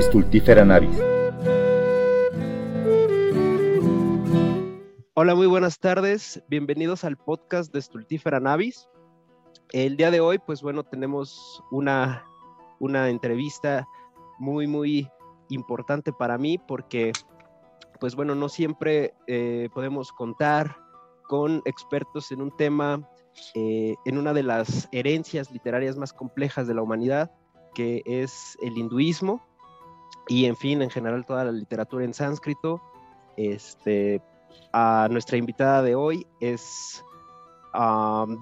Stultifera navis. Hola, muy buenas tardes. Bienvenidos al podcast de Stultifera navis. El día de hoy, pues bueno, tenemos una, una entrevista muy, muy importante para mí porque, pues bueno, no siempre eh, podemos contar con expertos en un tema, eh, en una de las herencias literarias más complejas de la humanidad, que es el hinduismo y, en fin, en general toda la literatura en sánscrito. Este, a nuestra invitada de hoy es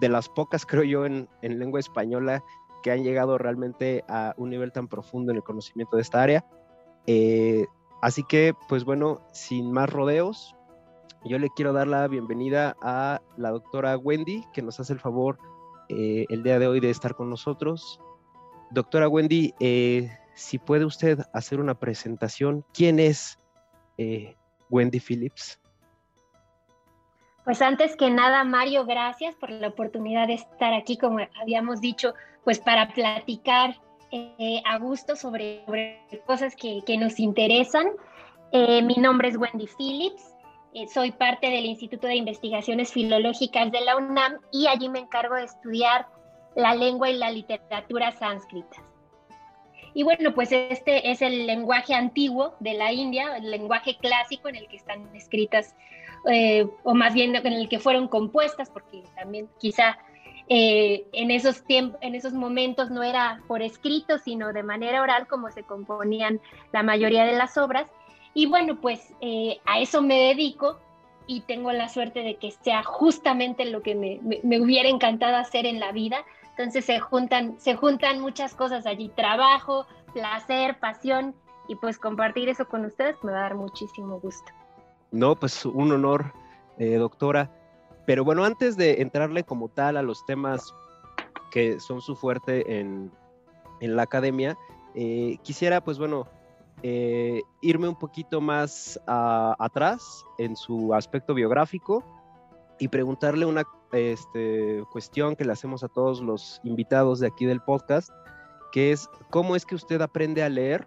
de las pocas, creo yo, en, en lengua española que han llegado realmente a un nivel tan profundo en el conocimiento de esta área. Eh, así que, pues bueno, sin más rodeos, yo le quiero dar la bienvenida a la doctora Wendy, que nos hace el favor eh, el día de hoy de estar con nosotros. Doctora Wendy, eh, si puede usted hacer una presentación, ¿quién es Wendy Phillips? Pues antes que nada, Mario, gracias por la oportunidad de estar aquí, como habíamos dicho, pues para platicar eh, a gusto sobre, cosas que, nos interesan. Eh, mi nombre es Wendy Phillips, eh, soy parte del Instituto de Investigaciones Filológicas de la UNAM y allí me encargo de estudiar la lengua y la literatura sánscritas. Y bueno, pues este es el lenguaje antiguo de la India, el lenguaje clásico en el que están escritas, o más bien en el que fueron compuestas, porque también quizá eh, en, esos en esos momentos no era por escrito, sino de manera oral como se componían la mayoría de las obras. Y bueno, pues eh, a eso me dedico y tengo la suerte de que sea justamente lo que me, me, hubiera encantado hacer en la vida. Entonces se juntan, se juntan muchas cosas allí, trabajo, placer, pasión, y pues compartir eso con ustedes me va a dar muchísimo gusto. No, pues un honor, eh, doctora. Pero bueno, antes de entrarle como tal a los temas que son su fuerte en, la academia, eh, quisiera pues bueno, eh, irme un poquito más atrás en su aspecto biográfico y preguntarle una este, cuestión que le hacemos a todos los invitados de aquí del podcast, que es cómo es que usted aprende a leer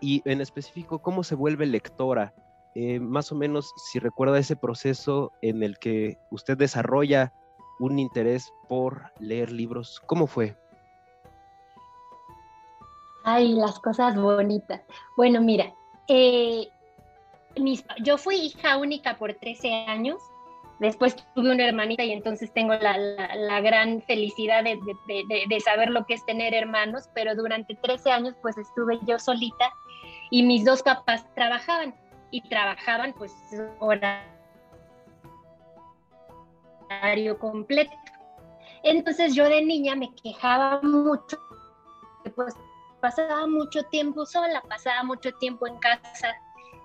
y en específico cómo se vuelve lectora. Eh, más o menos si recuerda ese proceso en el que usted desarrolla un interés por leer libros, ¿cómo fue? Ay, las cosas bonitas. Bueno, mira, eh, yo fui hija única por 13 años, después tuve una hermanita y entonces tengo la, gran felicidad de, de, saber lo que es tener hermanos, pero durante 13 años pues estuve yo solita y mis dos papás trabajaban y trabajaban pues horario completo. Entonces yo de niña me quejaba mucho, pues pasaba mucho tiempo sola, pasaba mucho tiempo en casa,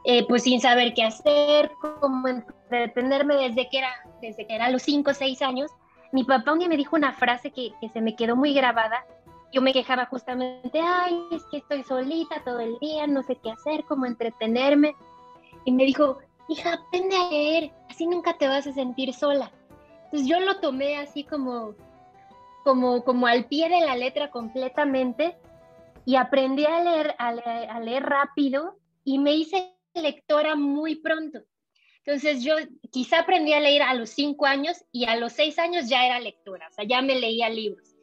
eh, pues sin saber qué hacer, cómo entretenerme desde que era, desde que era los 5 o 6 años. Mi papá un día me dijo una frase que, que se me quedó muy grabada. Yo me quejaba justamente, ay, es que estoy solita todo el día, no sé qué hacer, cómo entretenerme y me dijo, hija, aprende a leer, así nunca te vas a sentir sola. Entonces yo lo tomé así como, como, como al pie de la letra completamente y aprendí a leer, a leer, rápido y me hice lectora muy pronto. Entonces yo quizá aprendí a leer a los cinco años y a los seis años ya era lectora, o sea, ya me leía libros.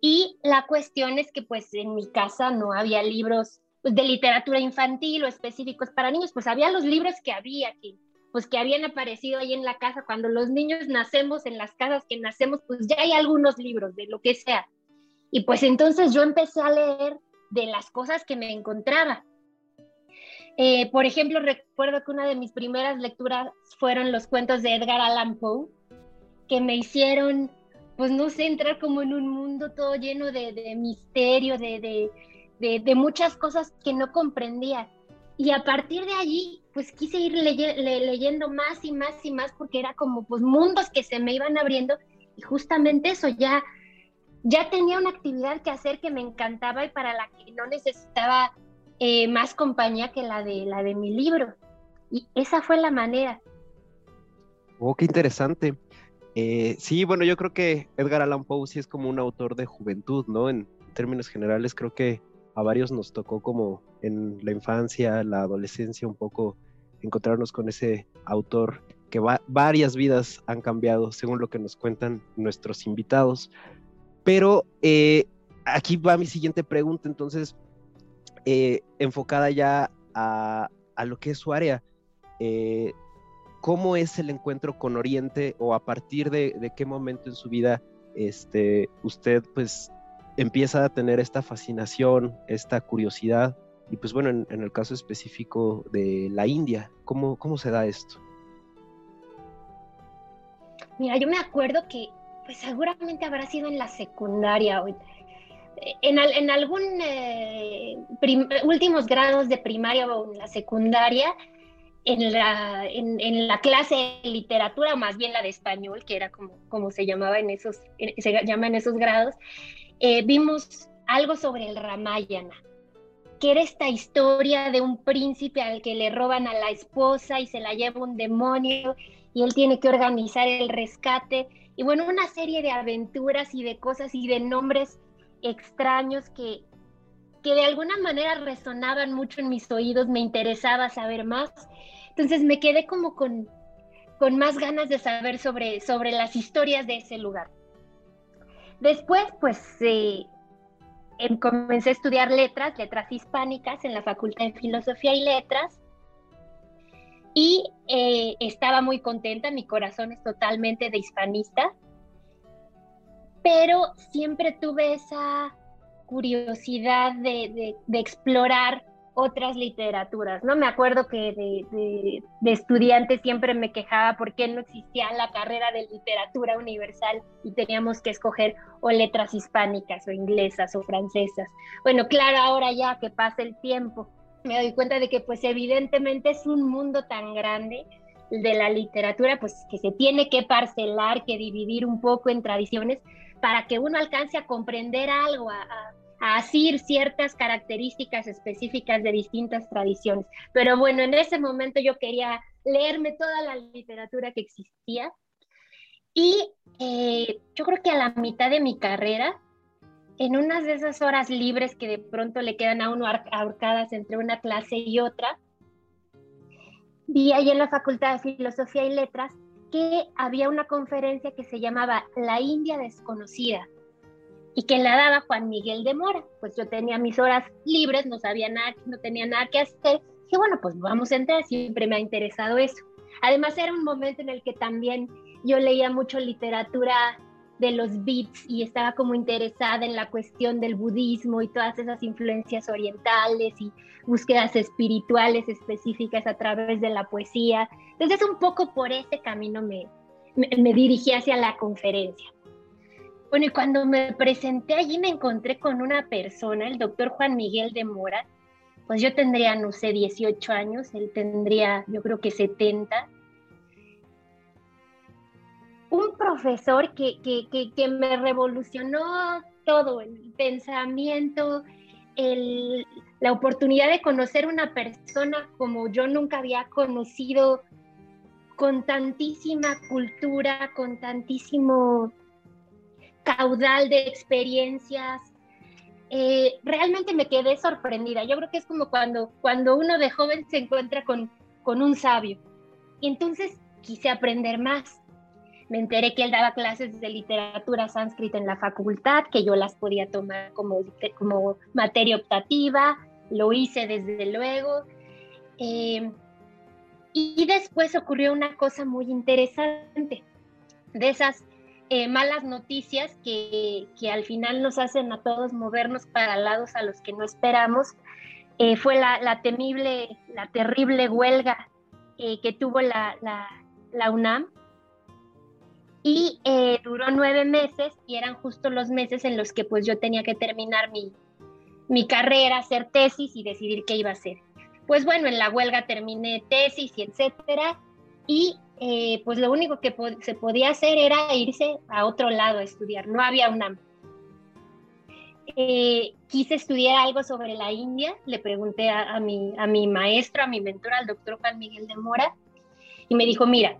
Y la cuestión es que pues en mi casa no había libros pues, de literatura infantil o específicos para niños, pues había los libros que había aquí, pues que habían aparecido ahí en la casa. Cuando los niños nacemos, en las casas que nacemos, pues ya hay algunos libros de lo que sea. Y pues entonces yo empecé a leer de las cosas que me encontraba. Eh, por ejemplo, recuerdo que una de mis primeras lecturas fueron los cuentos de Edgar Allan Poe, que me hicieron, pues no sé, entrar como en un mundo todo lleno de, de misterio, de, de, muchas cosas que no comprendía. Y a partir de allí, pues quise ir leyendo más y más y más porque era como pues mundos que se me iban abriendo y justamente eso ya ya tenía una actividad que hacer que me encantaba y para la que no necesitaba eh, más compañía que la de la de mi libro. Y esa fue la manera. Oh, qué interesante. Eh, sí, bueno, yo creo que Edgar Allan Poe sí es como un autor de juventud, ¿no? En términos generales, creo que a varios nos tocó como en la infancia, la adolescencia, un poco encontrarnos con ese autor que varias vidas han cambiado, según lo que nos cuentan nuestros invitados. Pero eh, aquí va mi siguiente pregunta, entonces, eh, enfocada ya a, lo que es su área. Eh, ¿Cómo es el encuentro con Oriente o a partir de, qué momento en su vida este, usted pues empieza a tener esta fascinación, esta curiosidad? Y pues bueno, en, el caso específico de la India, ¿cómo, ¿cómo se da esto? Mira, yo me acuerdo que pues seguramente habrá sido en la secundaria. En, en algún eh, últimos grados de primaria o en la secundaria, en la, en, la clase de literatura, más bien la de español, que era como, como se llamaba en esos, se llama en esos grados, eh, vimos algo sobre el Ramayana, que era esta historia de un príncipe al que le roban a la esposa y se la lleva un demonio y él tiene que organizar el rescate. Y bueno, una serie de aventuras y de cosas y de nombres extraños que, que de alguna manera resonaban mucho en mis oídos, me interesaba saber más. Entonces me quedé como con, con más ganas de saber sobre, sobre las historias de ese lugar. Después, pues eh, em, comencé a estudiar letras, letras hispánicas en la Facultad de Filosofía y Letras. Y eh, estaba muy contenta, mi corazón es totalmente de hispanista, pero siempre tuve esa curiosidad de, explorar otras literaturas, ¿no? Me acuerdo que de, de, estudiante siempre me quejaba porque no existía la carrera de literatura universal y teníamos que escoger o letras hispánicas o inglesas o francesas. Bueno, claro, ahora ya que pasa el tiempo, me doy cuenta de que pues evidentemente es un mundo tan grande de la literatura, pues que se tiene que parcelar, que dividir un poco en tradiciones para que uno alcance a comprender algo, a, asir ciertas características específicas de distintas tradiciones. Pero bueno, en ese momento yo quería leerme toda la literatura que existía y eh, yo creo que a la mitad de mi carrera, en unas de esas horas libres que de pronto le quedan a uno ahorcadas entre una clase y otra, vi ahí en la Facultad de Filosofía y Letras que había una conferencia que se llamaba La India desconocida y que la daba Juan Miguel de Mora. Pues yo tenía mis horas libres, no sabía nada, no tenía nada que hacer. Dije, bueno, pues vamos a entrar, siempre me ha interesado eso. Además era un momento en el que también yo leía mucho literatura de los beats y estaba como interesada en la cuestión del budismo y todas esas influencias orientales y búsquedas espirituales específicas a través de la poesía. Entonces un poco por ese camino me, me, dirigí hacia la conferencia. Bueno, y cuando me presenté allí me encontré con una persona, el doctor Juan Miguel de Mora, pues yo tendría, no sé, 18 años, él tendría, yo creo que 70. Un profesor que, que, que, me revolucionó todo, el pensamiento, el, la oportunidad de conocer una persona como yo nunca había conocido, con tantísima cultura, con tantísimo caudal de experiencias. Eh, realmente me quedé sorprendida. Yo creo que es como cuando, cuando uno de joven se encuentra con, con un sabio. Y entonces quise aprender más. Me enteré que él daba clases de literatura sánscrita en la facultad, que yo las podía tomar como, como materia optativa. Lo hice desde luego. Eh, y después ocurrió una cosa muy interesante. De esas eh, malas noticias que, que, al final nos hacen a todos movernos para lados a los que no esperamos. Eh, fue la, la, temible, la terrible huelga eh, que tuvo la, la, la UNAM y duró nueve meses y eran justo los meses en los que pues yo tenía que terminar mi, mi carrera, hacer tesis y decidir qué iba a hacer. Pues bueno, en la huelga terminé tesis y etcétera y eh, pues lo único que se podía hacer era irse a otro lado a estudiar, no había una... Eh, quise estudiar algo sobre la India, le pregunté a, mi, a mi maestro, a mi mentor, al doctor Juan Miguel de Mora, y me dijo, mira,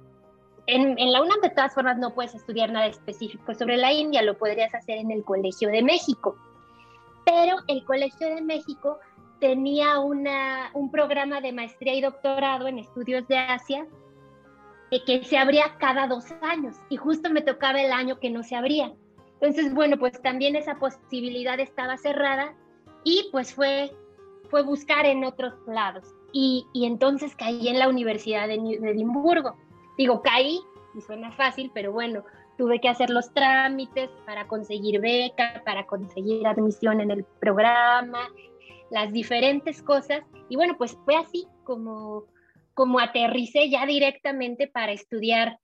en, la UNAM de todas formas no puedes estudiar nada específico sobre la India, lo podrías hacer en el Colegio de México. Pero el Colegio de México tenía un programa de maestría y doctorado en estudios de Asia que se abría cada dos años y justo me tocaba el año que no se abría. Entonces, bueno, pues también esa posibilidad estaba cerrada y pues fue, fue buscar en otros lados. Y, y entonces caí en la Universidad de, de Edimburgo. Digo, caí y suena fácil, pero bueno, tuve que hacer los trámites para conseguir beca, para conseguir admisión en el programa, las diferentes cosas. Y bueno, pues fue así como, como aterricé ya directamente para estudiar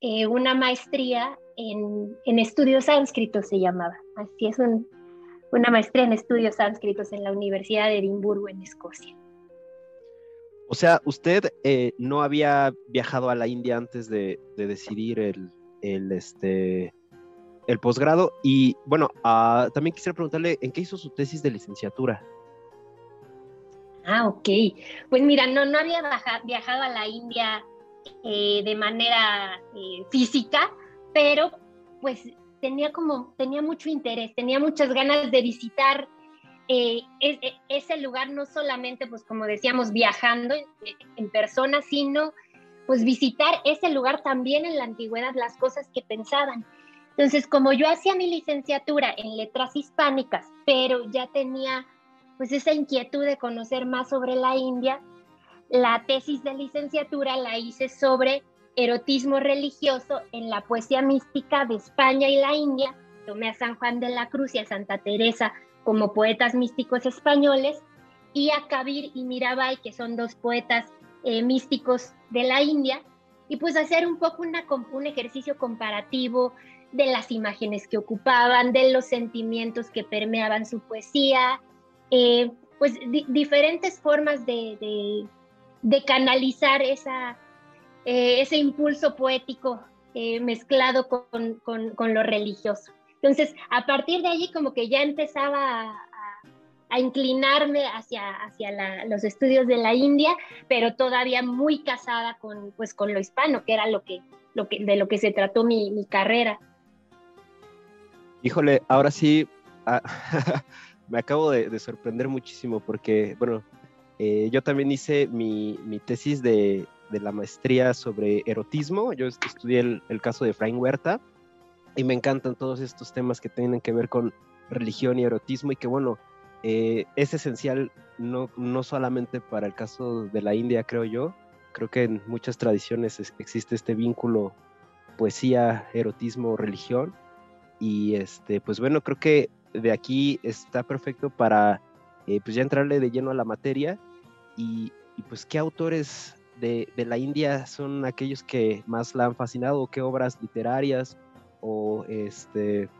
eh, una maestría en, en, estudios sánscritos, se llamaba. Así es, una maestría en estudios sánscritos en la Universidad de Edimburgo, en Escocia. O sea, usted eh, no había viajado a la India antes de, decidir el, el, este, el posgrado. Y bueno, uh, también quisiera preguntarle, ¿en qué hizo su tesis de licenciatura? Ah, ok. Pues mira, no, no había viajado a la India eh, de manera eh, física, pero pues tenía como, tenía mucho interés, tenía muchas ganas de visitar eh, ese lugar, no solamente, pues como decíamos, viajando en, persona, sino pues visitar ese lugar también en la antigüedad, las cosas que pensaban. Entonces, como yo hacía mi licenciatura en letras hispánicas, pero ya tenía pues esa inquietud de conocer más sobre la India, la tesis de licenciatura la hice sobre erotismo religioso en la poesía mística de España y la India. Tomé a San Juan de la Cruz y a Santa Teresa como poetas místicos españoles y a Kabir y Mirabai, que son dos poetas eh, místicos de la India, y pues hacer un poco un ejercicio comparativo de las imágenes que ocupaban, de los sentimientos que permeaban su poesía, eh, pues diferentes formas de, canalizar eh, ese impulso poético mezclado con, lo religioso. Entonces, a partir de allí como que ya empezaba a, inclinarme hacia, hacia los estudios de la India, pero todavía muy casada con, pues, con lo hispano, que era lo que, lo que, de lo que se trató mi, mi carrera. Híjole, ahora sí, ah, me acabo de, sorprender muchísimo porque, bueno, eh, yo también hice mi, tesis de, la maestría sobre erotismo. Yo estudié el, caso de Frank Huerta y me encantan todos estos temas que tienen que ver con religión y erotismo y que, bueno, eh, es esencial no, no solamente para el caso de la India, creo yo. Creo que en muchas tradiciones existe este vínculo poesía, erotismo, religión. Y este, pues bueno, creo que de aquí está perfecto para eh, pues ya entrarle de lleno a la materia y, pues qué autores de, la India son aquellos que más la han fascinado, qué obras literarias o este,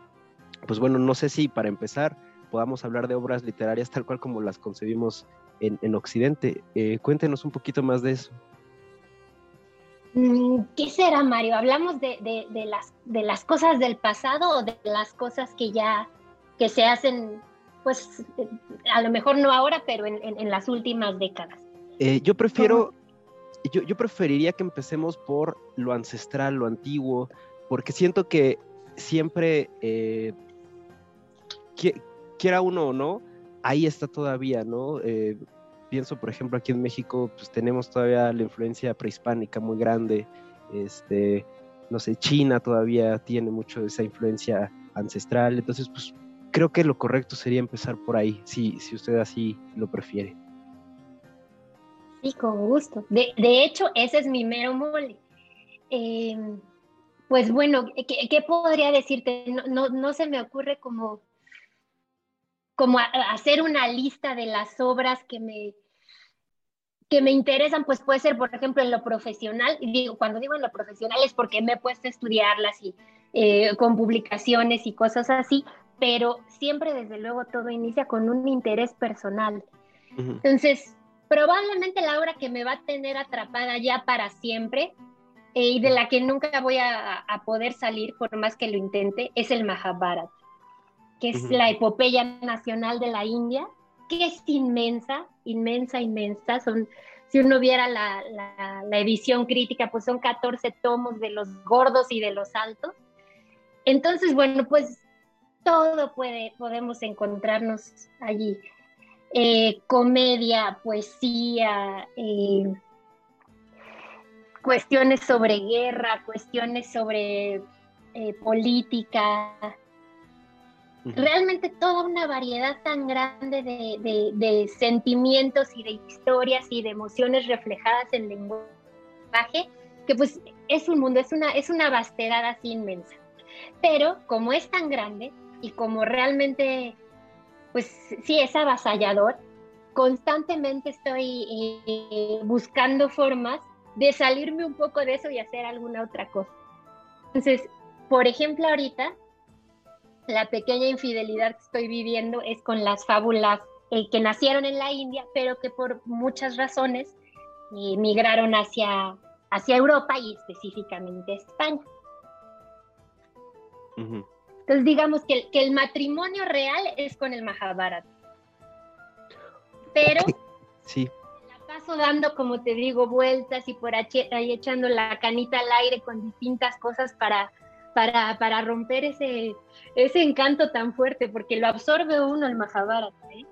pues bueno, no sé si para empezar podamos hablar de obras literarias tal cual como las concebimos en, Occidente. Eh, cuéntenos un poquito más de eso. Mm, ¿Qué será, Mario? ¿Hablamos de, las, de las cosas del pasado o de las cosas que ya que se hacen, pues a lo mejor no ahora, pero en, las últimas décadas. Eh, yo prefiero, yo, yo, preferiría que empecemos por lo ancestral, lo antiguo, porque siento que siempre, eh, quiera uno o no, ahí está todavía, ¿no? Eh, pienso, por ejemplo, aquí en México, pues tenemos todavía la influencia prehispánica muy grande, este, no sé, China todavía tiene mucho de esa influencia ancestral, entonces, pues creo que lo correcto sería empezar por ahí, si, si usted así lo prefiere. Sí, con gusto. De, hecho, ese es mi mero mole. Em, pues bueno, ¿qué, podría decirte? No, no, se me ocurre como, como hacer una lista de las obras que me, que me interesan, pues puede ser, por ejemplo, en lo profesional. Y digo, cuando digo en lo profesional es porque me he puesto a estudiarlas y eh, con publicaciones y cosas así, pero siempre desde luego todo inicia con un interés personal. Entonces, probablemente la obra que me va a tener atrapada ya para siempre eh, y de la que nunca voy a, poder salir por más que lo intente es el Mahabharata, que es la epopeya nacional de la India, que es inmensa, inmensa, inmensa. Son, si uno viera la, la edición crítica, pues son 14 tomos de los gordos y de los altos. Entonces, bueno, pues todo puede, podemos encontrarnos allí. eh, comedia, poesía, eh, cuestiones sobre guerra, cuestiones sobre eh, política, realmente toda una variedad tan grande de, sentimientos y de historias y de emociones reflejadas en lenguaje, que pues es un mundo, es una, es una vastedad así inmensa. Pero como es tan grande y como realmente, pues sí es avasallador, constantemente estoy eh, buscando formas de salirme un poco de eso y hacer alguna otra cosa. Entonces, por ejemplo, ahorita la pequeña infidelidad que estoy viviendo es con las fábulas eh, que nacieron en la India, pero que por muchas razones eh, migraron hacia, hacia Europa y específicamente España. Entonces digamos que, que, el matrimonio real es con el Mahabharata. Pero sí. Paso dando, como te digo, vueltas y por ahí echando la canita al aire con distintas cosas para, para, para romper ese, ese encanto tan fuerte, porque lo absorbe uno el Mahabharata. ¿eh?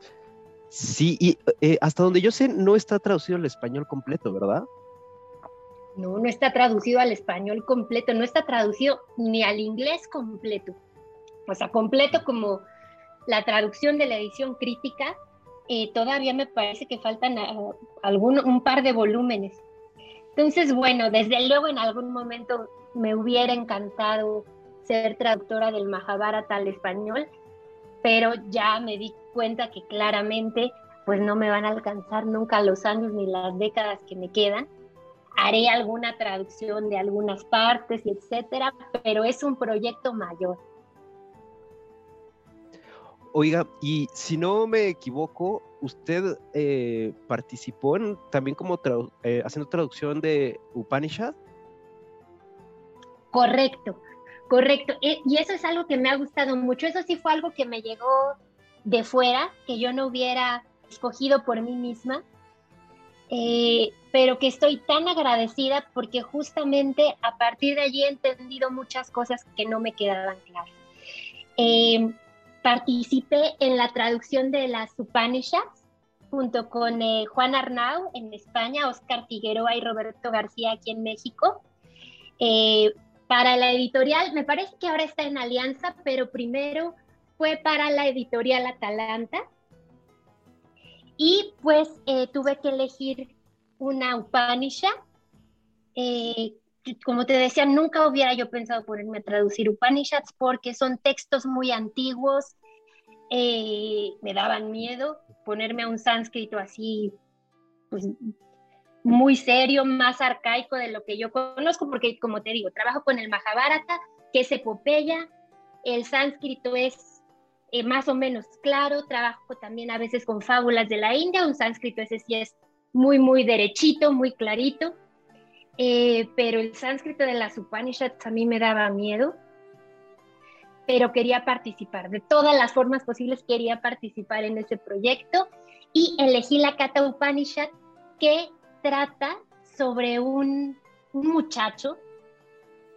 Sí, y eh, hasta donde yo sé, no está traducido al español completo, ¿verdad? No, no está traducido al español completo, no está traducido ni al inglés completo. O sea, completo como la traducción de la edición crítica, eh, todavía me parece que faltan uh, un par de volúmenes. Entonces, bueno, desde luego en algún momento me hubiera encantado ser traductora del Mahabharata al español, pero ya me di cuenta que claramente pues no me van a alcanzar nunca los años ni las décadas que me quedan. Haré alguna traducción de algunas partes etcétera, pero es un proyecto mayor. Oiga, y si no me equivoco, usted eh, participó también como eh, haciendo traducción de Upanishad. Correcto, correcto. E, y eso es algo que me ha gustado mucho. Eso sí fue algo que me llegó de fuera, que yo no hubiera escogido por mí misma, eh, pero que estoy tan agradecida porque justamente a partir de allí he entendido muchas cosas que no me quedaban claras. Participé en la traducción de las Upanishads junto con eh, Juan Arnau en España, Oscar Figueroa y Roberto García aquí en México para la editorial, me parece que ahora está en alianza, pero primero fue para la editorial Atalanta. Y pues eh, tuve que elegir una Upanishad. Eh, como te decía, nunca hubiera yo pensado ponerme a traducir Upanishads porque son textos muy antiguos. Eh, me daban miedo ponerme a un sánscrito así, pues muy serio, más arcaico de lo que yo conozco, porque como te digo, trabajo con el Mahabharata, que es epopeya, el sánscrito es eh, más o menos claro, trabajo también a veces con fábulas de la India, un sánscrito ese sí es muy, muy derechito, muy clarito, eh, pero el sánscrito de las Upanishads a mí me daba miedo, pero quería participar, de todas las formas posibles quería participar en ese proyecto y elegí la Kata Upanishad que trata sobre un, muchacho,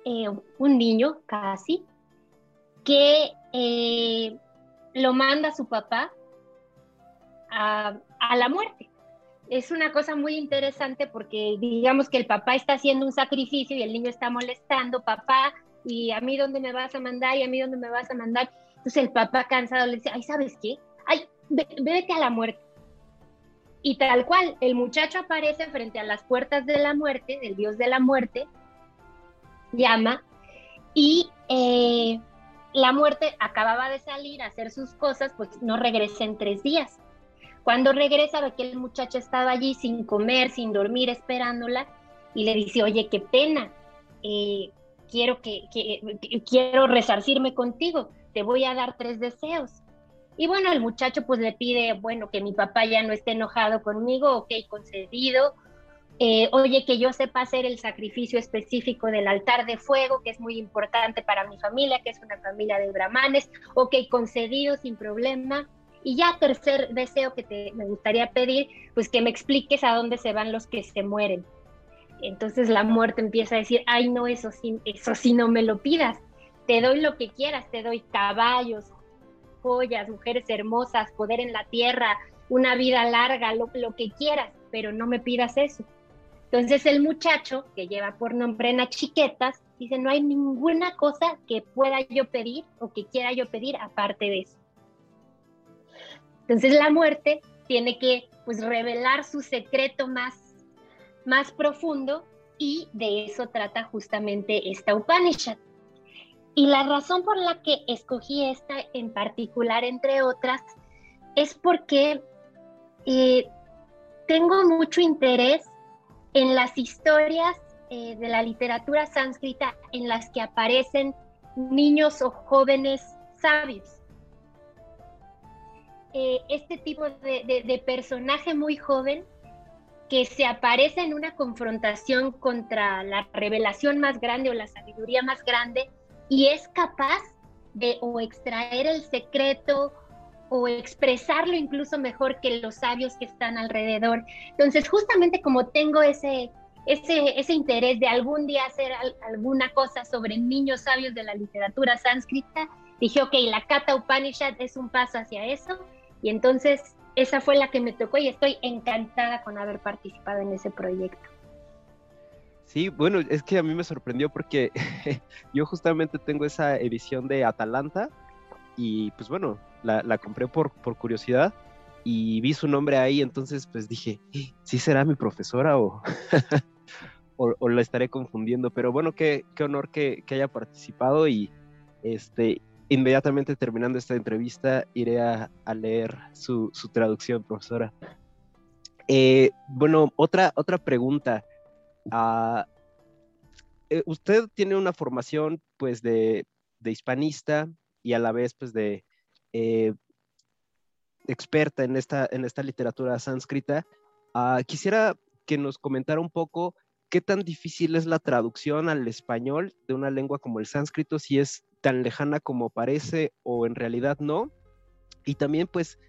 eh, un niño casi, que eh, lo manda su papá a, a, la muerte. Es una cosa muy interesante porque digamos que el papá está haciendo un sacrificio y el niño está molestando, papá, y a mí dónde me vas a mandar y a mí dónde me vas a mandar. Entonces el papá cansado le dice, ay, ¿sabes qué? Ay, vete a la muerte. Y tal cual, el muchacho aparece frente a las puertas de la muerte, del dios de la muerte, llama, y eh, la muerte acababa de salir a hacer sus cosas, pues no regresa en tres días. Cuando regresa ve que el muchacho estaba allí sin comer, sin dormir, esperándola, y le dice, oye, qué pena, eh, quiero, que, quiero resarcirme contigo, te voy a dar tres deseos. Y bueno, el muchacho pues le pide, bueno, que mi papá ya no esté enojado conmigo, ok, concedido. Eh, oye, que yo sepa hacer el sacrificio específico del altar de fuego, que es muy importante para mi familia, que es una familia de brahmanes, ok, concedido sin problema. Y ya tercer deseo que te, me gustaría pedir, pues que me expliques a dónde se van los que se mueren. Entonces la muerte empieza a decir, ay no, eso sí, eso sí no me lo pidas, te doy lo que quieras, te doy caballos, joyas, mujeres hermosas, poder en la tierra, una vida larga, lo, que quieras, pero no me pidas eso. Entonces el muchacho, que lleva por nombre Nachiquetas, dice, no hay ninguna cosa que pueda yo pedir o que quiera yo pedir aparte de eso. Entonces la muerte tiene que pues revelar su secreto más, más profundo y de eso trata justamente esta Upanishad. Y la razón por la que escogí esta en particular, entre otras, es porque eh, tengo mucho interés en las historias eh, de la literatura sánscrita en las que aparecen niños o jóvenes sabios. Eh, este tipo de personaje muy joven que se aparece en una confrontación contra la revelación más grande o la sabiduría más grande y es capaz de o extraer el secreto o expresarlo incluso mejor que los sabios que están alrededor. Entonces, justamente como tengo ese, ese, ese interés de algún día hacer alguna cosa sobre niños sabios de la literatura sánscrita, dije, ok, la Kata Upanishad es un paso hacia eso, y entonces esa fue la que me tocó y estoy encantada con haber participado en ese proyecto. Sí, bueno, es que a mí me sorprendió porque yo justamente tengo esa edición de Atalanta y pues bueno, la, compré por, por curiosidad y vi su nombre ahí, entonces pues dije, ¿sí será mi profesora o, o, la estaré confundiendo? Pero bueno, qué, qué honor que, que, haya participado y este, inmediatamente terminando esta entrevista iré a, leer su, traducción, profesora. Eh, bueno, otra, otra pregunta. Ah, eh, usted tiene una formación pues de, hispanista y a la vez pues de eh, experta en esta, en esta literatura sánscrita. Ah, quisiera que nos comentara un poco qué tan difícil es la traducción al español de una lengua como el sánscrito, si es tan lejana como parece o en realidad no. Y también pues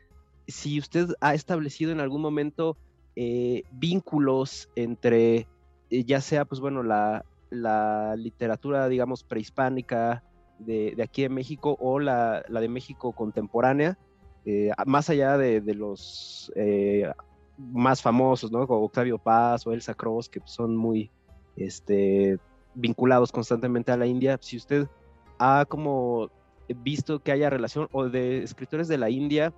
si usted ha establecido en algún momento eh, vínculos entre eh, ya sea pues bueno la, literatura digamos prehispánica de, aquí en México o la, de México contemporánea, eh, más allá de, los más famosos, ¿no? Como Octavio Paz o Elsa Cross, que son muy este, vinculados constantemente a la India. Si usted ha como visto que haya relación o de escritores de la India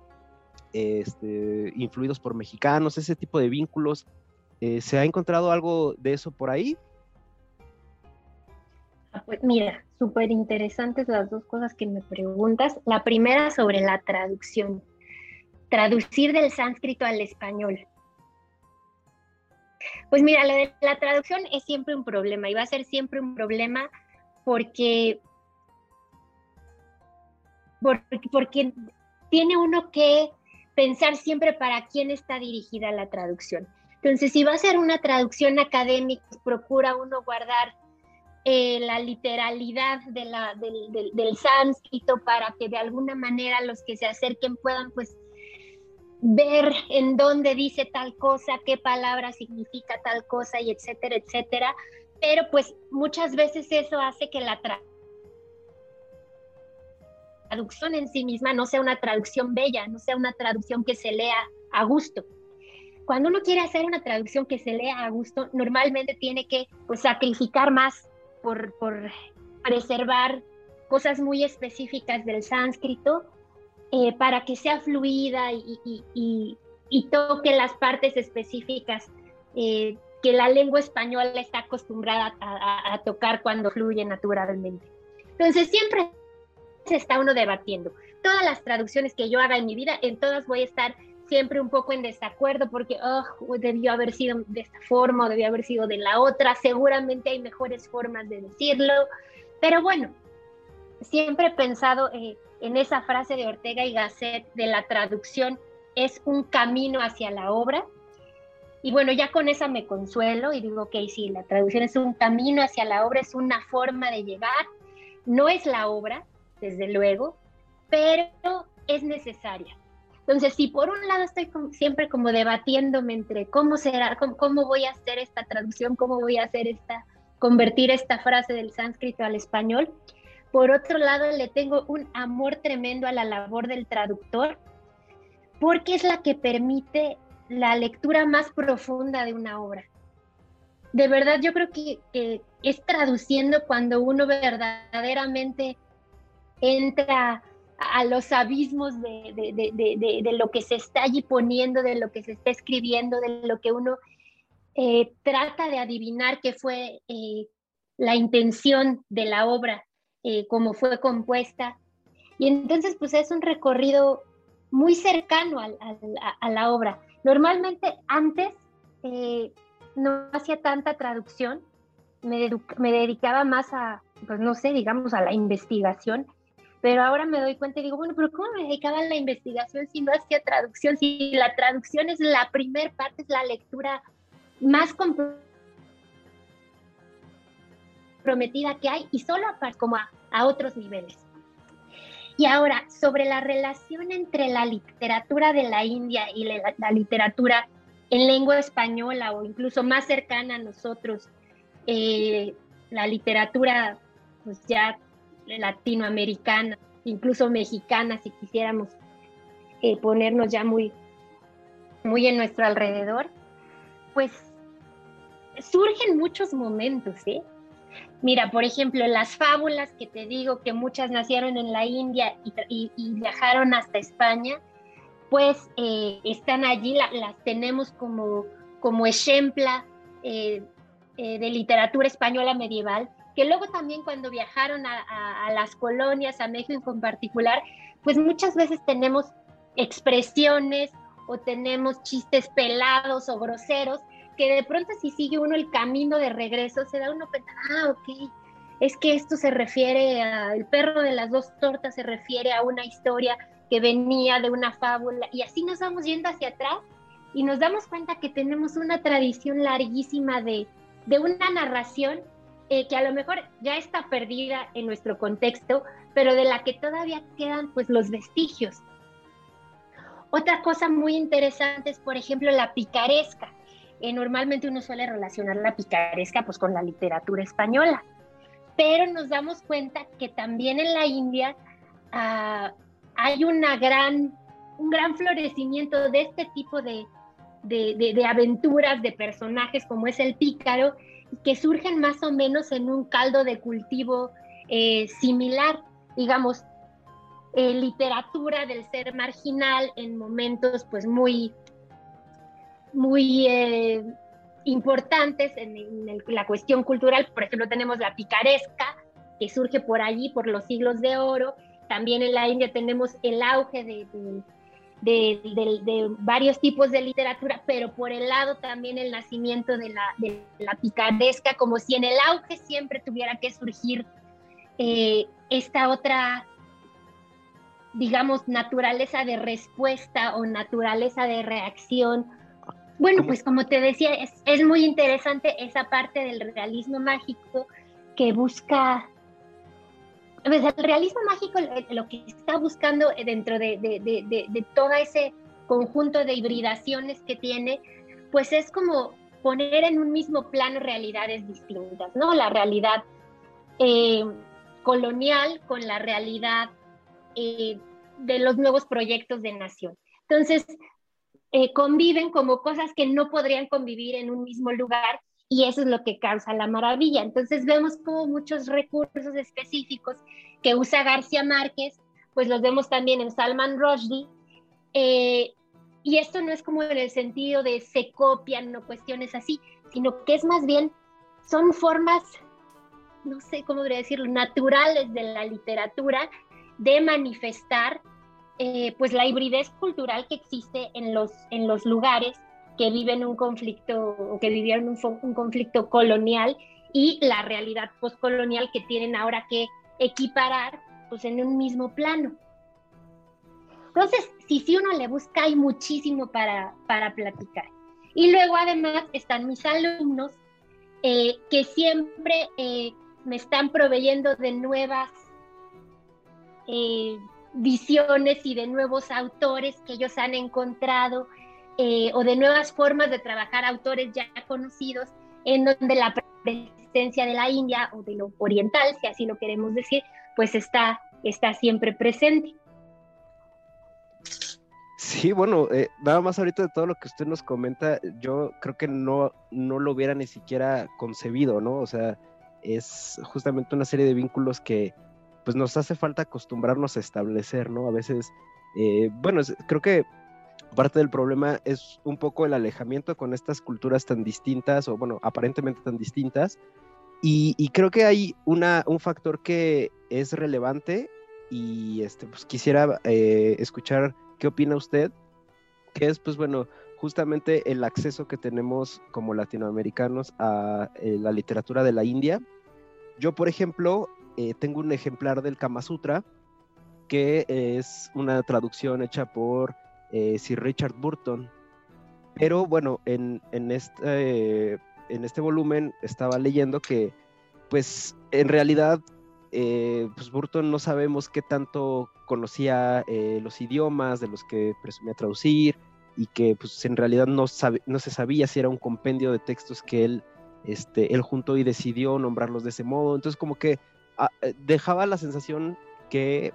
este, influidos por mexicanos, ese tipo de vínculos. Eh, ¿Se ha encontrado algo de eso por ahí? Ah, pues mira, súper interesantes las dos cosas que me preguntas. La primera sobre la traducción. Traducir del sánscrito al español. Pues mira, la, la traducción es siempre un problema y va a ser siempre un problema porque porque, tiene uno que pensar siempre para quién está dirigida la traducción. Entonces, si va a ser una traducción académica, procura uno guardar eh, la literalidad del, del, sánscrito para que de alguna manera los que se acerquen puedan pues ver en dónde dice tal cosa, qué palabra significa tal cosa y etcétera, etcétera. Pero pues muchas veces eso hace que la traducción traducción en sí misma no sea una traducción bella, no sea una traducción que se lea a gusto. Cuando uno quiere hacer una traducción que se lea a gusto, normalmente tiene que pues, sacrificar más por, preservar cosas muy específicas del sánscrito eh, para que sea fluida y, toque las partes específicas eh, que la lengua española está acostumbrada a, a, tocar cuando fluye naturalmente. Entonces siempre está uno debatiendo. Todas las traducciones que yo haga en mi vida, en todas voy a estar siempre un poco en desacuerdo porque oh, debió haber sido de esta forma o debió haber sido de la otra. Seguramente hay mejores formas de decirlo. Pero bueno, siempre he pensado eh, en esa frase de Ortega y Gasset de la traducción es un camino hacia la obra. Y bueno, ya con esa me consuelo y digo, ok, sí, la traducción es un camino hacia la obra, es una forma de llegar, no es la obra, desde luego, pero es necesaria. Entonces, si por un lado estoy siempre como debatiéndome entre cómo será, cómo, voy a hacer esta traducción, cómo voy a hacer esta, convertir esta frase del sánscrito al español, por otro lado le tengo un amor tremendo a la labor del traductor, porque es la que permite la lectura más profunda de una obra. De verdad, yo creo que, es traduciendo cuando uno verdaderamente entra a los abismos de, lo que se está allí poniendo, de lo que se está escribiendo, de lo que uno eh, trata de adivinar qué fue eh, la intención de la obra, eh, cómo fue compuesta. Y entonces, pues es un recorrido muy cercano a, la obra. Normalmente antes eh, no hacía tanta traducción, me, me, dedicaba más a, pues no sé, digamos, a la investigación, pero ahora me doy cuenta y digo, bueno, pero ¿cómo me dedicaba a la investigación si no hacía traducción? Si la traducción es la primer parte, es la lectura más comprometida que hay y solo como a otros niveles. Y ahora, sobre la relación entre la literatura de la India y la, literatura en lengua española o incluso más cercana a nosotros, eh, la literatura pues ya latinoamericana, incluso mexicana, si quisiéramos eh, ponernos ya muy, muy en nuestro alrededor, pues surgen muchos momentos, ¿eh? Mira, por ejemplo, las fábulas que te digo que muchas nacieron en la India y, viajaron hasta España, pues eh, están allí, las tenemos como, como ejemplo eh, eh, de literatura española medieval, que luego también cuando viajaron a, las colonias, a México en particular, pues muchas veces tenemos expresiones o tenemos chistes pelados o groseros que de pronto si sigue uno el camino de regreso, se da uno cuenta, ah, ok, es que esto se refiere a, el perro de las dos tortas se refiere a una historia que venía de una fábula, y así nos vamos yendo hacia atrás y nos damos cuenta que tenemos una tradición larguísima de, de una narración eh, que a lo mejor ya está perdida en nuestro contexto, pero de la que todavía quedan pues los vestigios. Otra cosa muy interesante es, por ejemplo, la picaresca. Eh, normalmente uno suele relacionar la picaresca pues con la literatura española, pero nos damos cuenta que también en la India ah, hay una gran, un gran florecimiento de este tipo de, de, aventuras, de personajes como es el pícaro, que surgen más o menos en un caldo de cultivo eh, similar, digamos, eh, literatura del ser marginal en momentos pues muy muy eh, importantes en, la cuestión cultural. Por ejemplo, tenemos la picaresca, que surge por allí, por los siglos de oro. También en la India tenemos el auge de, de, varios tipos de literatura, pero por el lado también el nacimiento de la, la picaresca, como si en el auge siempre tuviera que surgir eh, esta otra digamos, naturaleza de respuesta o naturaleza de reacción. Bueno, pues como te decía, es, muy interesante esa parte del realismo mágico que busca, pues el realismo mágico lo que está buscando dentro de, de, todo ese conjunto de hibridaciones que tiene, pues es como poner en un mismo plano realidades distintas, ¿no? La realidad eh, colonial con la realidad eh, de los nuevos proyectos de nación. Entonces, eh, conviven como cosas que no podrían convivir en un mismo lugar y eso es lo que causa la maravilla. Entonces vemos como muchos recursos específicos que usa García Márquez, pues los vemos también en Salman Rushdie. Eh, y esto no es como en el sentido de se copian o cuestiones así, sino que es más bien, son formas, no sé cómo debería decirlo, naturales de la literatura de manifestar eh, pues la hibridez cultural que existe en los, en los lugares que viven un conflicto o que vivieron un, conflicto colonial y la realidad postcolonial que tienen ahora que equiparar pues en un mismo plano. Entonces, si, si uno le busca, hay muchísimo para, para platicar. Y luego además están mis alumnos eh, que siempre eh, me están proveyendo de nuevas visiones y de nuevos autores que ellos han encontrado eh, o de nuevas formas de trabajar autores ya conocidos en donde la presencia de la India o de lo oriental, si así lo queremos decir, pues está, está siempre presente. Sí, bueno, eh, nada más ahorita de todo lo que usted nos comenta, yo creo que no, no lo hubiera ni siquiera concebido, ¿no? O sea, es justamente una serie de vínculos que pues nos hace falta acostumbrarnos a establecer, ¿no? A veces, eh, bueno, creo que parte del problema es un poco el alejamiento con estas culturas tan distintas, o bueno, aparentemente tan distintas, y, creo que hay una, un factor que es relevante y este, pues quisiera eh, escuchar ¿Qué opina usted? Que es, pues bueno, justamente el acceso que tenemos como latinoamericanos a eh, la literatura de la India. Yo, por ejemplo, eh, tengo un ejemplar del Kama Sutra, que es una traducción hecha por eh, Sir Richard Burton. Pero bueno, en, en, este, en este volumen estaba leyendo que, pues, en realidad eh, pues Burton no sabemos qué tanto conocía eh, los idiomas de los que presumía traducir y que pues en realidad no, no se sabía si era un compendio de textos que él, este, él juntó y decidió nombrarlos de ese modo. Entonces como que ah, dejaba la sensación que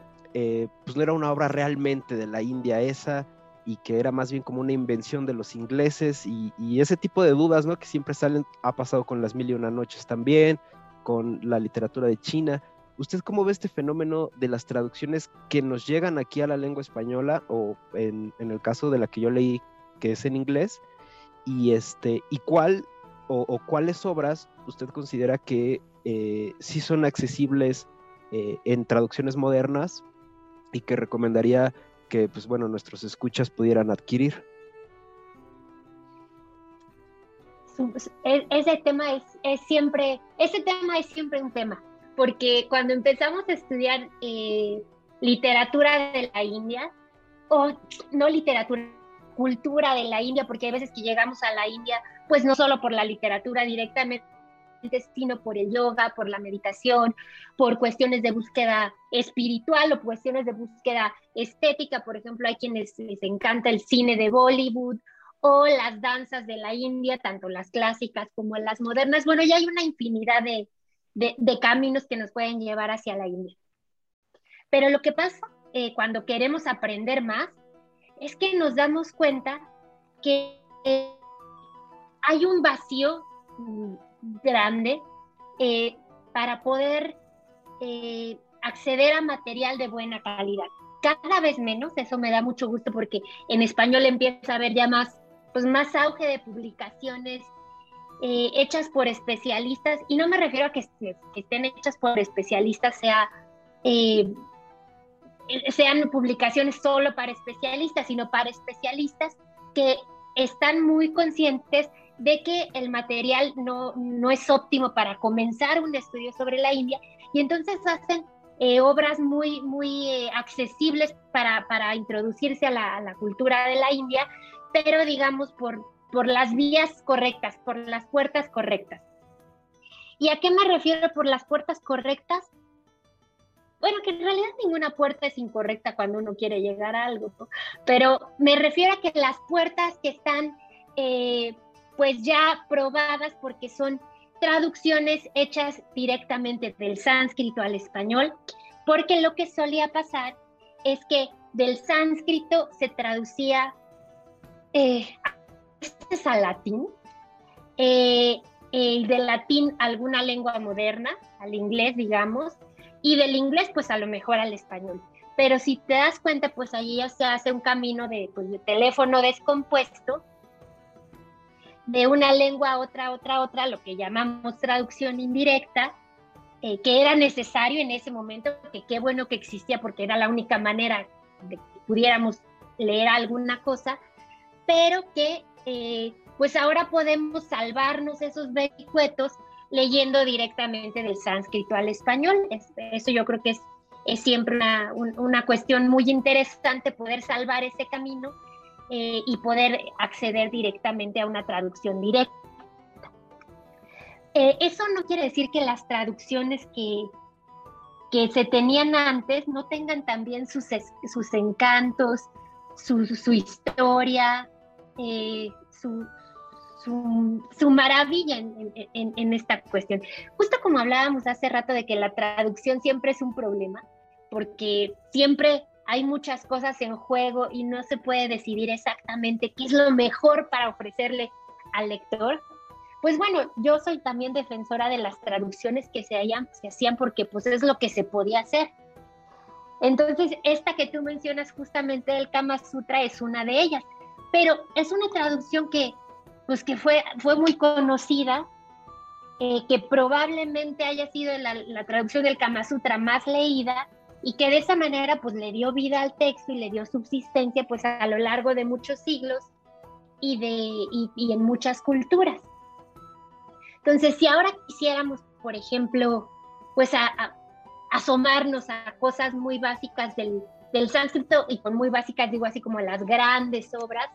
pues no era una obra realmente de la India esa y que era más bien como una invención de los ingleses y, y ese tipo de dudas, ¿no? Que siempre salen, ha pasado con las mil y una noches también, con la literatura de China. ¿Usted cómo ve este fenómeno de las traducciones que nos llegan aquí a la lengua española o en, el caso de la que yo leí que es en inglés? Y, este, y cuál o, cuáles obras usted considera que eh, sí son accesibles eh, en traducciones modernas y que recomendaría que pues bueno nuestros escuchas pudieran adquirir? E, ese tema es, es siempre, ese tema es siempre un tema porque cuando empezamos a estudiar eh, literatura de la India, o no literatura, cultura de la India, porque hay veces que llegamos a la India, pues no solo por la literatura directamente, sino por el yoga, por la meditación, por cuestiones de búsqueda espiritual o cuestiones de búsqueda estética. Por ejemplo, hay quienes les encanta el cine de Bollywood o las danzas de la India, tanto las clásicas como las modernas. Bueno, ya hay una infinidad de, de, caminos que nos pueden llevar hacia la India. Pero lo que pasa eh, cuando queremos aprender más es que nos damos cuenta que eh, hay un vacío mm, grande eh, para poder acceder a material de buena calidad. Cada vez menos, eso me da mucho gusto porque en español empieza a haber ya más, pues más auge de publicaciones eh, hechas por especialistas, y no me refiero a que, estén hechas por especialistas, sea, eh, sean publicaciones solo para especialistas, sino para especialistas que están muy conscientes de que el material no, no es óptimo para comenzar un estudio sobre la India, y entonces hacen eh, obras muy, muy accesibles para, para introducirse a la, a la cultura de la India, pero digamos por, por las vías correctas, por las puertas correctas. ¿Y a qué me refiero por las puertas correctas? Bueno, que en realidad ninguna puerta es incorrecta cuando uno quiere llegar a algo, pero me refiero a que las puertas que están eh, pues ya probadas porque son traducciones hechas directamente del sánscrito al español, porque lo que solía pasar es que del sánscrito se traducía eh, al latín, eh, del latín alguna lengua moderna, al inglés, digamos, y del inglés, pues a lo mejor al español. Pero si te das cuenta, pues ahí ya se hace un camino de, pues, de teléfono descompuesto, de una lengua a otra, otra, otra, lo que llamamos traducción indirecta, eh, que era necesario en ese momento, que qué bueno que existía porque era la única manera de que pudiéramos leer alguna cosa, pero que eh, pues ahora podemos salvarnos esos vericuetos leyendo directamente del sánscrito al español. Eso yo creo que es, es siempre una, una, cuestión muy interesante poder salvar ese camino eh, y poder acceder directamente a una traducción directa. Eh, eso no quiere decir que las traducciones que, que se tenían antes no tengan también sus, sus encantos, su, su historia, eh, su, su, maravilla en, esta cuestión. Justo como hablábamos hace rato de que la traducción siempre es un problema, porque siempre hay muchas cosas en juego y no se puede decidir exactamente qué es lo mejor para ofrecerle al lector. Pues bueno, yo soy también defensora de las traducciones que se, se hacían porque pues es lo que se podía hacer. Entonces, esta que tú mencionas justamente del Kama Sutra es una de ellas, pero es una traducción que pues que fue, fue muy conocida, eh, que probablemente haya sido la, la traducción del Kama Sutra más leída y que de esa manera pues le dio vida al texto y le dio subsistencia pues a lo largo de muchos siglos y, de, y, en muchas culturas. Entonces, si ahora quisiéramos, por ejemplo, pues asomarnos a cosas muy básicas del, del sánscrito, y con muy básicas digo así como las grandes obras,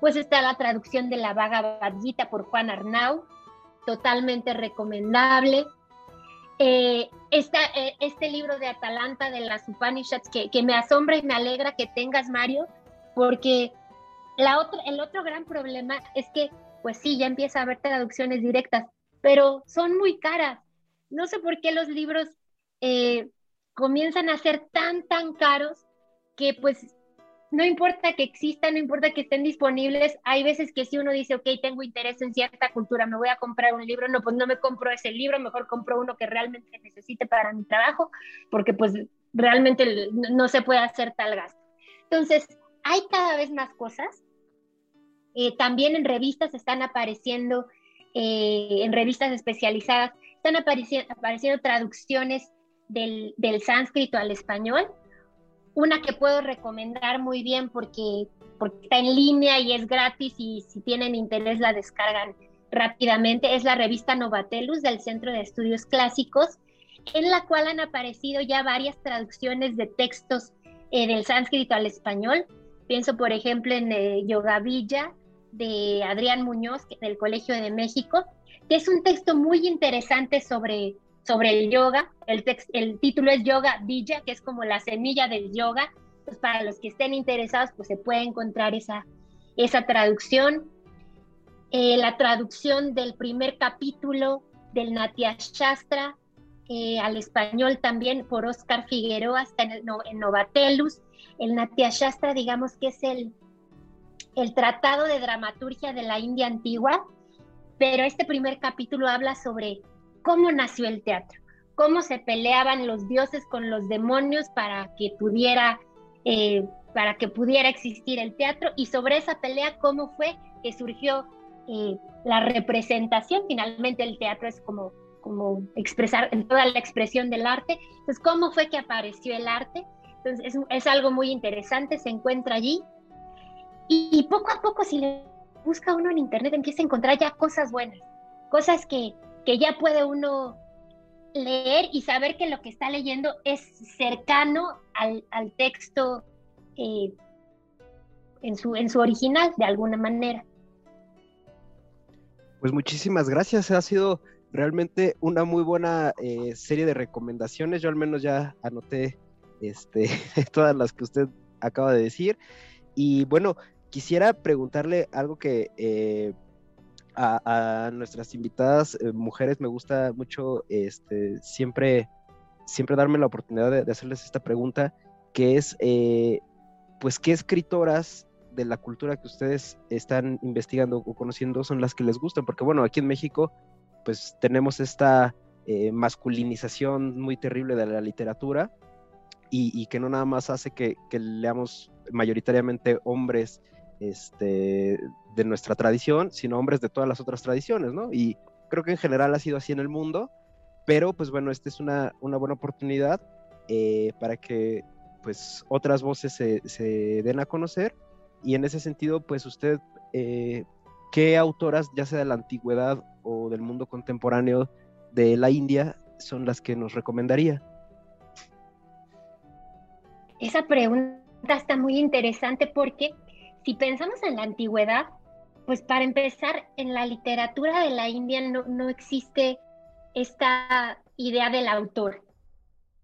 pues está la traducción de la Bhagavad Gita por Juan Arnau, totalmente recomendable. Eh, eh, este libro de Atalanta de las Upanishads que, que, me asombra y me alegra que tengas, Mario, porque la el otro gran problema es que, pues sí, ya empieza a haber traducciones directas, pero son muy caras. No sé por qué los libros eh, comienzan a ser tan, tan caros que pues no importa que existan, no importa que estén disponibles, hay veces que si uno dice, ok, tengo interés en cierta cultura, me voy a comprar un libro, no, pues no me compro ese libro, mejor compro uno que realmente necesite para mi trabajo, porque pues realmente no se puede hacer tal gasto. Entonces, hay cada vez más cosas. Eh, también en revistas están apareciendo, eh, en revistas especializadas, están apareciendo, traducciones del sánscrito al español una que puedo recomendar muy bien porque, porque está en línea y es gratis y si tienen interés la descargan rápidamente es la revista Novatelus del Centro de Estudios Clásicos, en la cual han aparecido ya varias traducciones de textos eh, del sánscrito al español. Pienso, por ejemplo, en eh, Yoga Villa de Adrián Muñoz del Colegio de México, que es un texto muy interesante sobre sobre el yoga. El, título es Yoga Villa, que es como la semilla del yoga. Pues para los que estén interesados, pues se puede encontrar esa, esa traducción. Eh, la traducción del primer capítulo del Natya Shastra eh, al español también por Oscar Figueroa, está en, el, en Novatelus. El Natya Shastra, digamos que es el, el tratado de dramaturgia de la India antigua, pero este primer capítulo habla sobre cómo nació el teatro, cómo se peleaban los dioses con los demonios para que pudiera, eh, para que pudiera existir el teatro y sobre esa pelea cómo fue que surgió eh, la representación. Finalmente el teatro es como, como expresar en toda la expresión del arte. Entonces, ¿cómo fue que apareció el arte? Entonces, es, algo muy interesante, se encuentra allí. Y, y poco a poco, si le busca uno en internet, empieza a encontrar ya cosas buenas, cosas que, que ya puede uno leer y saber que lo que está leyendo es cercano al, texto eh, en, su, en su original, de alguna manera. Pues muchísimas gracias, ha sido realmente una muy buena eh, serie de recomendaciones. Yo al menos ya anoté este, todas las que usted acaba de decir. Y bueno, quisiera preguntarle algo que eh, a, nuestras invitadas eh, mujeres me gusta mucho este, siempre, siempre darme la oportunidad de, hacerles esta pregunta, que es, eh, pues, ¿qué escritoras de la cultura que ustedes están investigando o conociendo son las que les gustan? Porque, bueno, aquí en México, pues, tenemos esta eh, masculinización muy terrible de la literatura y, que no nada más hace que, que leamos mayoritariamente hombres este, de nuestra tradición, sino hombres de todas las otras tradiciones, ¿no? Y creo que en general ha sido así en el mundo, pero pues bueno, esta es una, una buena oportunidad eh, para que pues otras voces se, den a conocer y en ese sentido pues usted, eh, ¿qué autoras ya sea de la antigüedad o del mundo contemporáneo de la India son las que nos recomendaría? Esa pregunta está muy interesante porque si pensamos en la antigüedad, pues para empezar, en la literatura de la India no, existe esta idea del autor.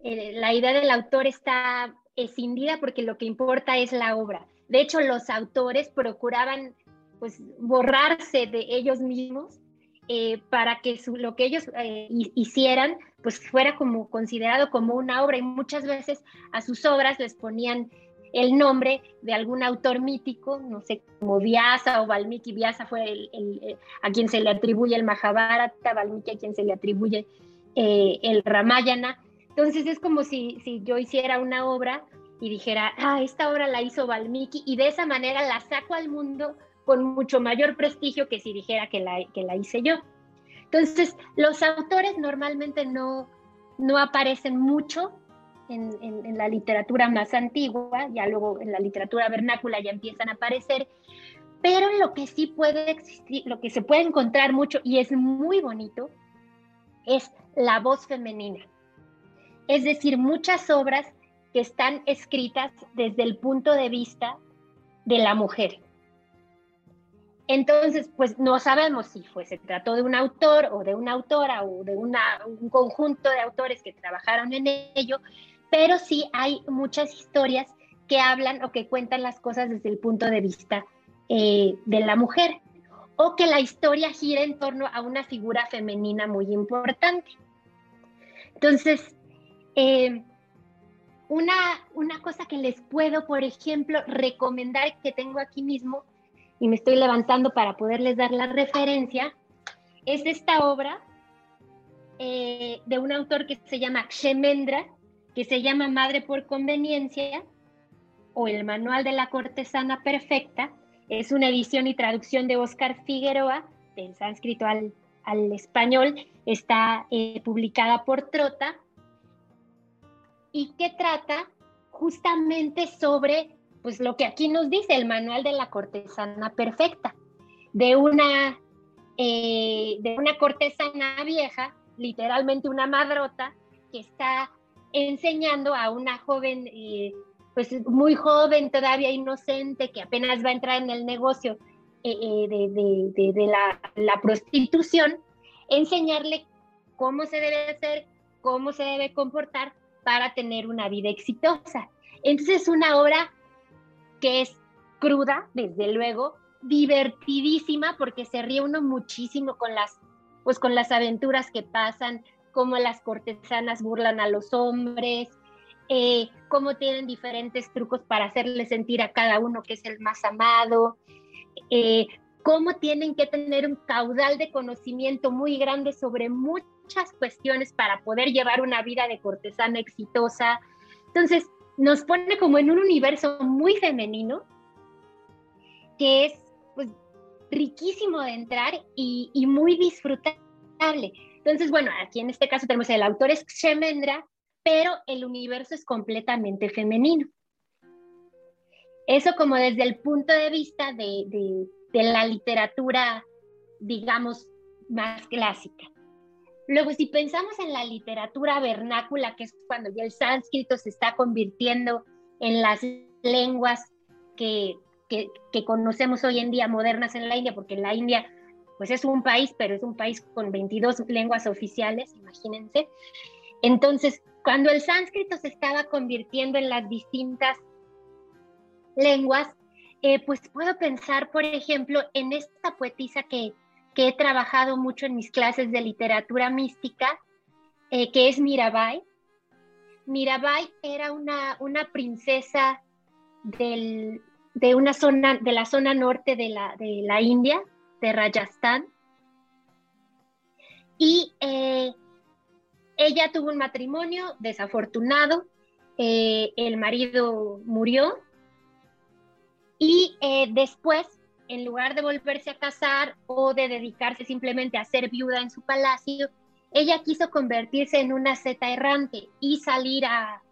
Eh, la idea del autor está escindida porque lo que importa es la obra. De hecho, los autores procuraban pues borrarse de ellos mismos eh, para que lo que ellos eh, hicieran pues fuera como considerado como una obra y muchas veces a sus obras les ponían el nombre de algún autor mítico, no sé, como Vyasa o Valmiki. Vyasa fue el, a quien se le atribuye el Mahabharata, Valmiki a quien se le atribuye eh, el Ramayana. Entonces es como si, si yo hiciera una obra y dijera, ah, esta obra la hizo Valmiki y de esa manera la saco al mundo con mucho mayor prestigio que si dijera que la, que la hice yo. Entonces, los autores normalmente no, no aparecen mucho en, en, la literatura más antigua, ya luego en la literatura vernácula ya empiezan a aparecer, pero lo que sí puede existir, lo que se puede encontrar mucho y es muy bonito, es la voz femenina. Es decir, muchas obras que están escritas desde el punto de vista de la mujer. Entonces, pues no sabemos si fue, se trató de un autor o de una autora o de un conjunto de autores que trabajaron en ello, pero sí hay muchas historias que hablan o que cuentan las cosas desde el punto de vista eh, de la mujer, o que la historia gira en torno a una figura femenina muy importante. Entonces, eh, una, una cosa que les puedo, por ejemplo, recomendar que tengo aquí mismo, y me estoy levantando para poderles dar la referencia, es esta obra eh, de un autor que se llama Kshemendra, que se llama Madre por Conveniencia, o El Manual de la Cortesana Perfecta. Es una edición y traducción de Oscar Figueroa, del sánscrito al, al español. Está eh, publicada por Trota y que trata justamente sobre pues lo que aquí nos dice el manual de la cortesana perfecta, de una, eh, de una cortesana vieja, literalmente una madrota, que está enseñando a una joven, eh, pues muy joven, todavía inocente, que apenas va a entrar en el negocio eh, de, de, la, la, prostitución, enseñarle cómo se debe hacer, cómo se debe comportar para tener una vida exitosa. Entonces es una obra que es cruda, desde luego, divertidísima porque se ríe uno muchísimo con las, pues con las aventuras que pasan, cómo las cortesanas burlan a los hombres, eh, cómo tienen diferentes trucos para hacerle sentir a cada uno que es el más amado, eh, cómo tienen que tener un caudal de conocimiento muy grande sobre muchas cuestiones para poder llevar una vida de cortesana exitosa. Entonces, nos pone como en un universo muy femenino, que es pues, riquísimo de entrar y, muy disfrutable. Entonces, bueno, aquí en este caso tenemos el autor es Shemendra, pero el universo es completamente femenino. Eso como desde el punto de vista de, la literatura, digamos, más clásica. Luego, si pensamos en la literatura vernácula, que es cuando ya el sánscrito se está convirtiendo en las lenguas que, que, conocemos hoy en día modernas en la India, porque la India pues es un país, pero es un país con 22 lenguas oficiales, imagínense. Entonces, cuando el sánscrito se estaba convirtiendo en las distintas lenguas, eh, pues puedo pensar, por ejemplo, en esta poetisa que, que he trabajado mucho en mis clases de literatura mística, eh, que es Mirabai. Mirabai era una, una princesa de una zona, de la zona norte de la, de la India, de Rajasthan. Y eh, ella tuvo un matrimonio desafortunado, eh, el marido murió y después en lugar de volverse a casar o de dedicarse simplemente a ser viuda en su palacio, ella quiso convertirse en una zeta errante y salir a,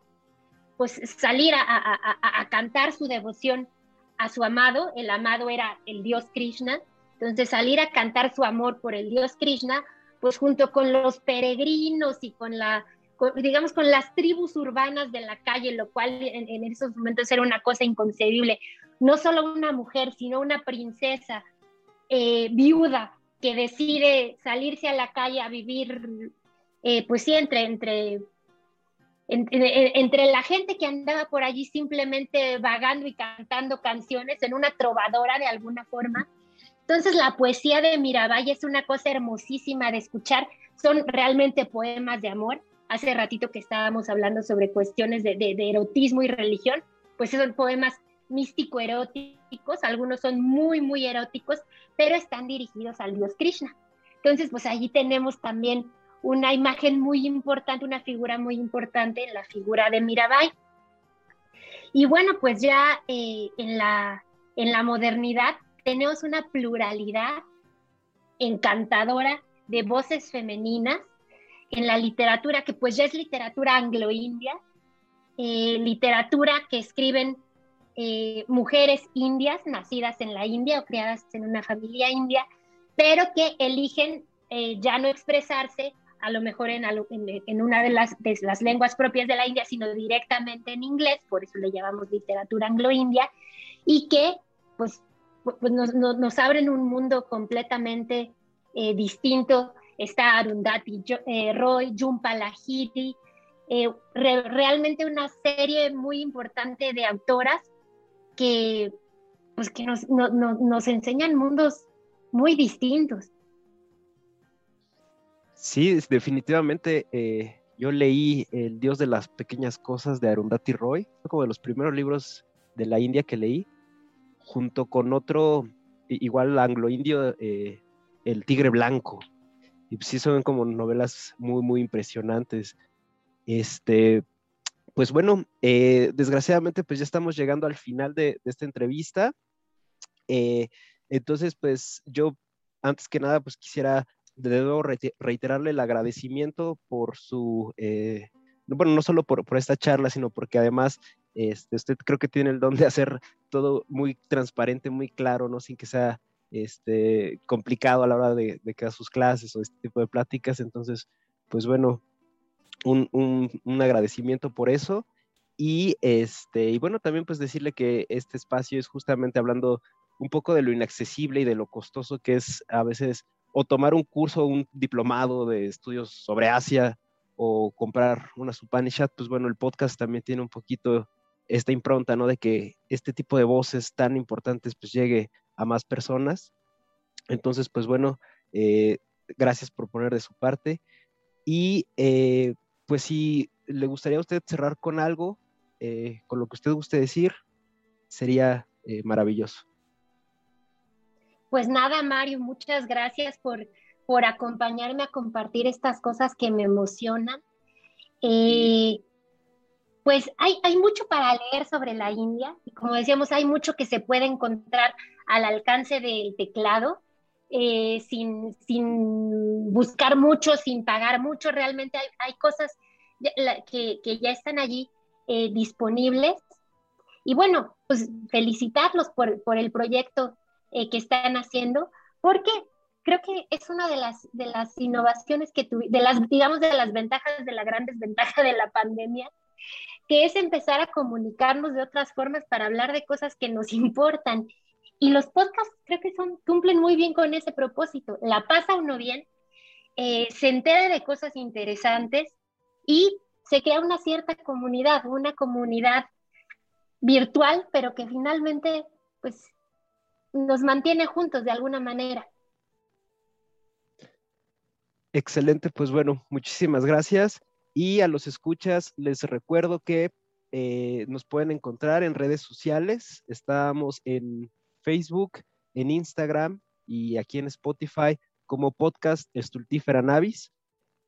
pues salir a, cantar su devoción a su amado. El amado era el dios Krishna. Entonces salir a cantar su amor por el dios Krishna, pues junto con los peregrinos y con la, digamos, con las tribus urbanas de la calle, lo cual en, en esos momentos era una cosa inconcebible no solo una mujer, sino una princesa eh, viuda que decide salirse a la calle a vivir, eh, pues sí, entre, entre, entre, la gente que andaba por allí simplemente vagando y cantando canciones en una trovadora de alguna forma. Entonces la poesía de Mirabai es una cosa hermosísima de escuchar, son realmente poemas de amor. Hace ratito que estábamos hablando sobre cuestiones de erotismo y religión, pues son poemas místico-eróticos, algunos son muy, muy eróticos, pero están dirigidos al dios Krishna. Entonces, pues allí tenemos también una imagen muy importante, una figura muy importante en la figura de Mirabai. Y bueno, pues ya eh, en, la, en la modernidad tenemos una pluralidad encantadora de voces femeninas en la literatura, que pues ya es literatura anglo-india, eh, literatura que escriben eh, mujeres indias nacidas en la India o criadas en una familia india, pero que eligen eh, ya no expresarse a lo mejor en, en, una de las, de las, lenguas propias de la India, sino directamente en inglés, por eso le llamamos literatura anglo-india, y que pues, pues nos, nos, abren un mundo completamente distinto está Arundhati eh, Roy, Jhumpa Lahiri, eh, realmente una serie muy importante de autoras que, pues, que nos, nos enseñan mundos muy distintos. Sí, definitivamente. Eh, yo leí El Dios de las Pequeñas Cosas de Arundhati Roy, fue como de los primeros libros de la India que leí, junto con otro, igual anglo-indio, El Tigre Blanco, y sí son como novelas muy, muy impresionantes. Este, pues bueno, eh, desgraciadamente pues ya estamos llegando al final de, esta entrevista. Eh, entonces, pues yo antes que nada pues quisiera de nuevo reiterarle el agradecimiento por su, eh, bueno, no solo por, por, esta charla, sino porque además este, usted creo que tiene el don de hacer todo muy transparente, muy claro, ¿no? Sin que sea este, complicado a la hora de, de sus clases o este tipo de pláticas. Entonces, pues bueno, un, un, agradecimiento por eso. Y, este, y bueno, también pues decirle que este espacio es justamente hablando un poco de lo inaccesible y de lo costoso que es a veces o tomar un curso, un diplomado de estudios sobre Asia o comprar una Supanishat, pues bueno, el podcast también tiene un poquito esta impronta, ¿no? De que este tipo de voces tan importantes pues llegue a más personas. Entonces, pues bueno, eh, gracias por poner de su parte. Y eh, pues si le gustaría a usted cerrar con algo, eh, con lo que usted guste decir, sería maravilloso. Pues nada, Mario, muchas gracias por, por acompañarme a compartir estas cosas que me emocionan. Pues hay, hay, mucho para leer sobre la India y como decíamos, hay mucho que se puede encontrar al alcance del teclado, eh, sin, sin, buscar mucho, sin pagar mucho. Realmente hay, cosas que, que, ya están allí eh, disponibles. Y bueno, pues felicitarlos por, por el proyecto eh, que están haciendo, porque creo que es una de las, de las innovaciones que tuvimos, de las, digamos, de las ventajas, de la gran desventaja de la pandemia, que es empezar a comunicarnos de otras formas para hablar de cosas que nos importan y los podcasts creo que son, cumplen muy bien con ese propósito. La pasa uno bien, eh, se entera de cosas interesantes y se crea una cierta comunidad, una comunidad virtual, pero que finalmente pues nos mantiene juntos de alguna manera. Excelente, pues bueno, muchísimas gracias. Y a los escuchas les recuerdo que eh, nos pueden encontrar en redes sociales. Estamos en Facebook, en Instagram y aquí en Spotify como podcast Estultífera Navis.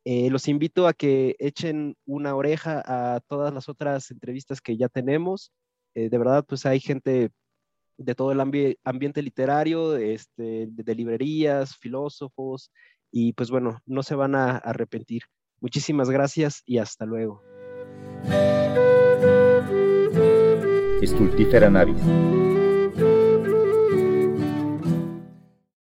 Eh, los invito a que echen una oreja a todas las otras entrevistas que ya tenemos. Eh, de verdad, pues hay gente de todo el ambiente literario, este, de, librerías, filósofos, y pues bueno, no se van a arrepentir. Muchísimas gracias y hasta luego.